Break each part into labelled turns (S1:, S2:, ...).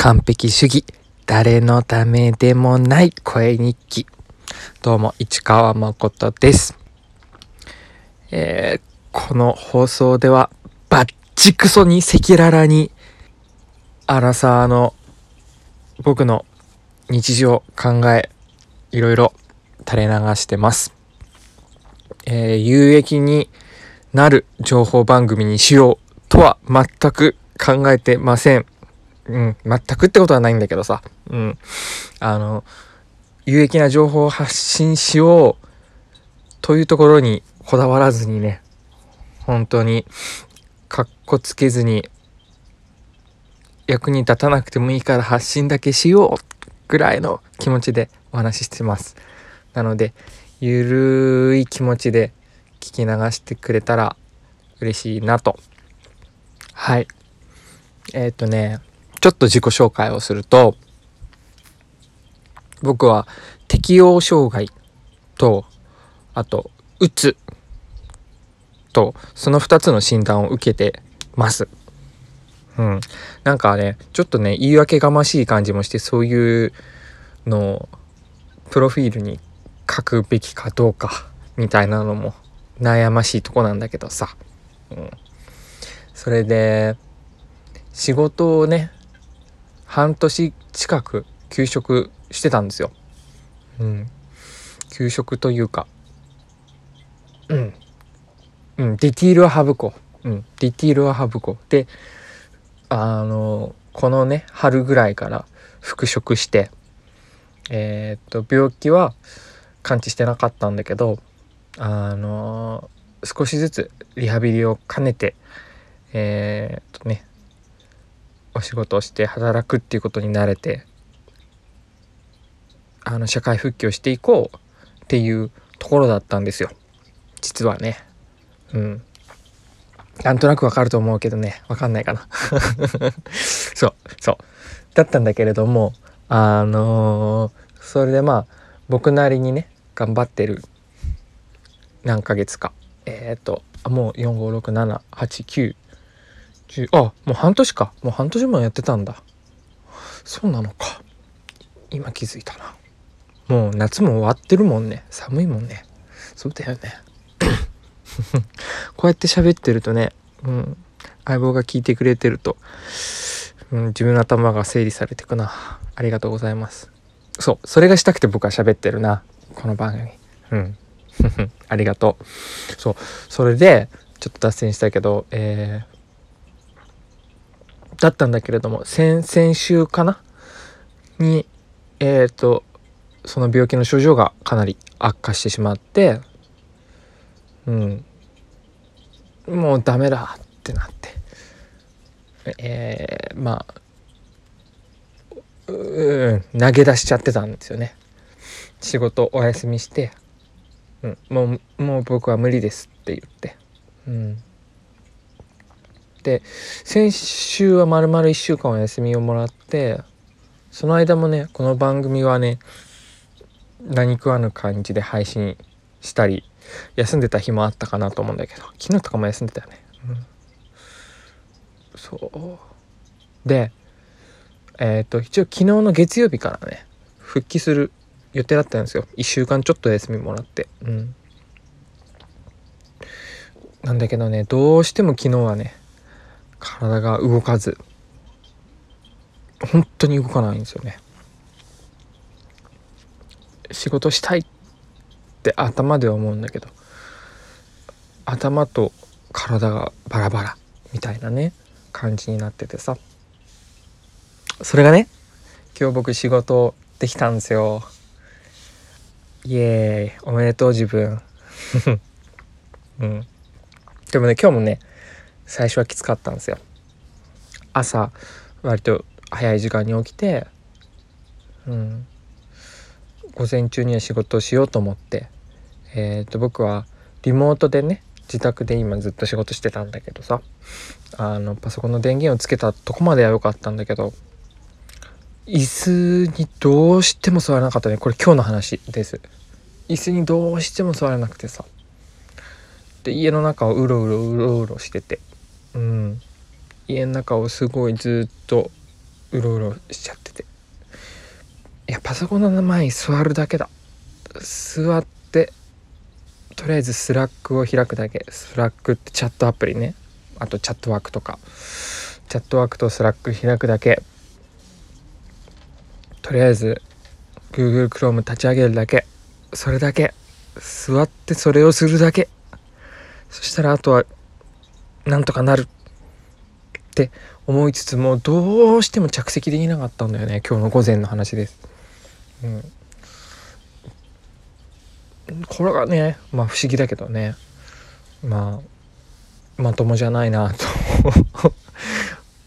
S1: 完璧主義。誰のためでもない。声日記。どうも市川誠です。えー、この放送ではバッチクソに赤裸々にアラサーの僕の日常考えいろいろ垂れ流してます。えー、有益になる情報番組にしようとは全く考えてません。うん、全くってことはないんだけどさ。うん。あの、有益な情報を発信しようというところにこだわらずにね、本当に、かっこつけずに、役に立たなくてもいいから発信だけしようぐらいの気持ちでお話ししてます。なので、ゆるい気持ちで聞き流してくれたら嬉しいなと。はい。えっ、ー、とね、ちょっと自己紹介をすると、僕は適応障害と、あと、うつと、その2つの診断を受けてます。うん。なんかね、ちょっとね、言い訳がましい感じもして、そういうのを、プロフィールに書くべきかどうか、みたいなのも悩ましいとこなんだけどさ。うん。それで、仕事をね、半年近く休職してたんですよ。うん。休職というか、うん。うん、ディティールは省こう。うん、ディティールは省こう。で、あの、このね、春ぐらいから復職して、えー、っと、病気は完治してなかったんだけど、あの、少しずつリハビリを兼ねて、えー、っとね、お仕事をして働くっていうことに慣れてあの社会復帰をしていこうっていうところだったんですよ。実はね。うん。なんとなくわかると思うけどね。わかんないかな。そうそう。だったんだけれどもあのー、それでまあ僕なりにね頑張ってる何ヶ月か。えっ、ー、ともう456789あもう半年か。もう半年もやってたんだ。そうなのか。今気づいたな。もう夏も終わってるもんね。寒いもんね。そうだよね。こうやって喋ってるとね、うん、相棒が聞いてくれてると、うん、自分の頭が整理されてくな。ありがとうございます。そう。それがしたくて僕は喋ってるな。この番組。うん。ありがとう。そう。それでちょっと脱線したけどえーだったんだけれども先々週かな？にえっ、ー、とその病気の症状がかなり悪化してしまってうん。もうダメだってなって。えー、まあうん投げ出しちゃってたんですよね。仕事お休みして、うん、もうもう僕は無理ですって言って。うん。で先週はまるまる1週間お休みをもらってその間もねこの番組はね何食わぬ感じで配信したり休んでた日もあったかなと思うんだけど昨日とかも休んでたよね、うん、そう。でえっ、ー、と一応昨日の月曜日からね復帰する予定だったんですよ。1週間ちょっと休みもらって。うん。なんだけどねどうしても昨日はね体が動かず。本当に動かないんですよね。仕事したいって頭では思うんだけど頭と体がバラバラみたいなね感じになっててさ。それがね今日僕仕事できたんですよ。イエーイ。おめでとう自分。うん。でもね今日もね最初はきつかったんですよ。朝割と早い時間に起きてうん。午前中には仕事をしようと思ってえっ、ー、と僕はリモートでね自宅で今ずっと仕事してたんだけどさあのパソコンの電源をつけたとこまでは良かったんだけど椅子にどうしても座らなかったね。これ今日の話です。椅子にどうしても座れなくてさ。で家の中をうろうろうろうろしてて。うん、家の中をすごいずっとうろうろしちゃってて。いやパソコンの前に座るだけだ。座ってとりあえず Slack を開くだけ。 Slack ってチャットアプリね。あと Chatwork とか。 Chatwork と Slack 開くだけ。とりあえず Google Chrome 立ち上げるだけ。それだけ。座ってそれをするだけ。そしたらあとはなんとかなるって思いつつもどうしても着席できなかったんだよね今日の午前の話です。うん。これがねまあ不思議だけどね。まあまともじゃないなと。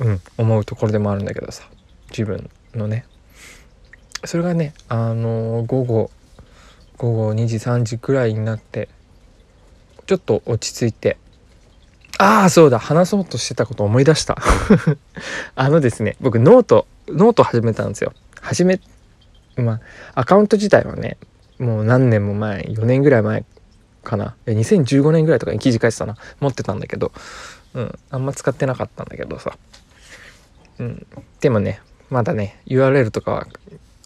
S1: うん、思うところでもあるんだけどさ。自分のね。それがねあのー、午後午後2時3時くらいになってちょっと落ち着いてああそうだ。話そうとしてたこと思い出した。あのですね僕 note note 始めたんですよ。始めまあアカウント自体はねもう何年も前4年ぐらい前かな。2015年ぐらいとかに記事書いてたな。持ってたんだけど。うんあんま使ってなかったんだけどさ。うん。でもねまだね URL とかは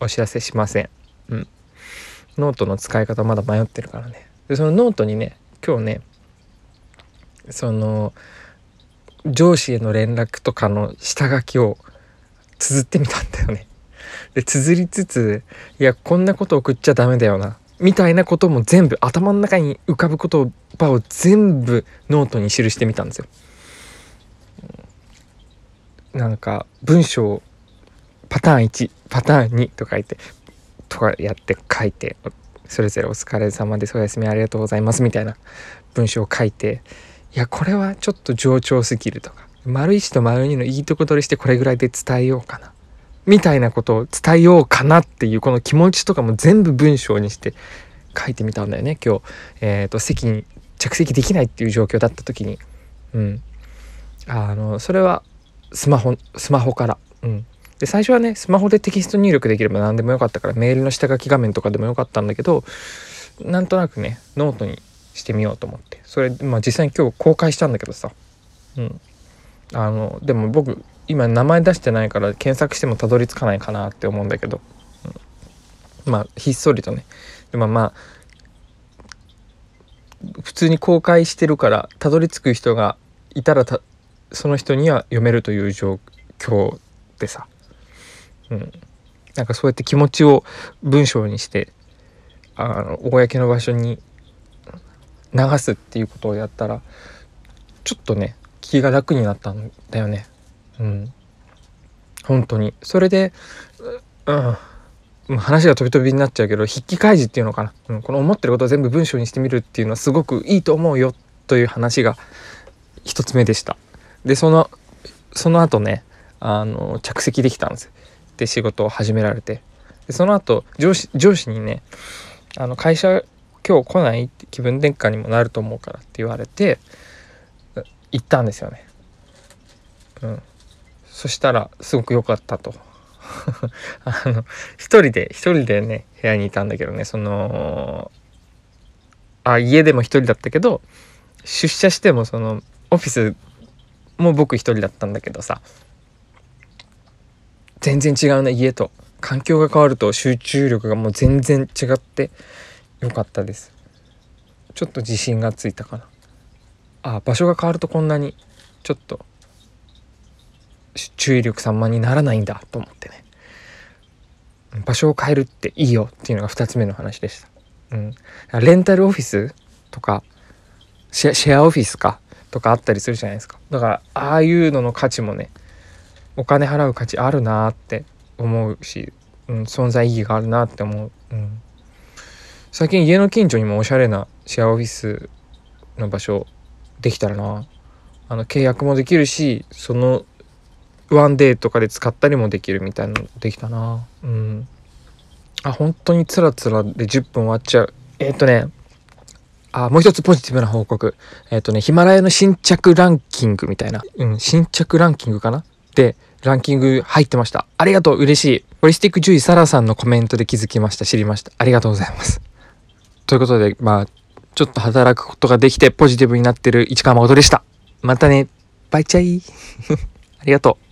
S1: お知らせしません。うん。ノートの使い方まだ迷ってるからね。でそのノートにね今日ねその上司への連絡とかの下書きを綴ってみたんだよね。で綴りつついやこんなこと送っちゃダメだよなみたいなことも全部頭の中に浮かぶ言葉を全部ノートに記してみたんですよ。なんか文章パターン1パターン2と書いてとかやって書いてそれぞれ「お疲れ様ですおやすみありがとうございます」みたいな文章を書いていやこれはちょっと冗長すぎるとか。丸1と丸2のいいとこ取りしてこれぐらいで伝えようかな。みたいなことを伝えようかなっていうこの気持ちとかも全部文章にして書いてみたんだよね今日、えーと、席に着席できないっていう状況だった時に。うん。あのそれはスマホスマホから。うん。で最初はねスマホでテキスト入力できれば何でもよかったからメールの下書き画面とかでもよかったんだけどなんとなくねノートにしてみようと思って。それまあ実際に今日公開したんだけどさ。うん。あのでも僕今名前出してないから検索してもたどり着かないかなって思うんだけど、うん、まあひっそりとね。でもまあ普通に公開してるからたどり着く人がいたらその人には読めるという状況でさ、うん、なんかそうやって気持ちを文章にしてあの公の場所に流すっていうことをやったらちょっとね気が楽になったんだよね。うん。本当に。それでうん。話が飛び飛びになっちゃうけど筆記開示っていうのかな、うん、この思ってることを全部文章にしてみるっていうのはすごくいいと思うよ。という話が一つ目でした。でそのその後ねあの着席できたんです。で仕事を始められて。でその後上司上司にねあの会社今日来ないって気分転換にもなると思うからって言われて行ったんですよね。うん、そしたらすごく良かったと。あの一人で一人でね部屋にいたんだけどねそのあ家でも一人だったけど出社してもそのオフィスも僕一人だったんだけどさ全然違うね家と環境が変わると集中力がもう全然違って良かったです。ちょっと自信がついたかな。あ場所が変わるとこんなにちょっと注意力散漫にならないんだと思ってね。場所を変えるっていいよっていうのが2つ目の話でした、うん、レンタルオフィスとかシェアオフィスかとかあったりするじゃないですか。だからああいうのの価値もねお金払う価値あるなって思うし、うん、存在意義があるなって思う、うん、最近家の近所にもおしゃれなシェアオフィスの場所できたらな。あの契約もできるしそのワンデーとかで使ったりもできるみたいなのできたな。うん。あ本当につらつらで10分終わっちゃう。えっ、とね。あもう一つポジティブな報告。えっ、とねヒマラヤの新着ランキングみたいな。うん新着ランキングかな？でランキング入ってました。ありがとう嬉しい。ホリスティック獣医サラさんのコメントで気づきました。知りました。ありがとうございます。ということで、まあ、ちょっと働くことができてポジティブになってる市川誠でした。またね。バイチャイ。ありがとう。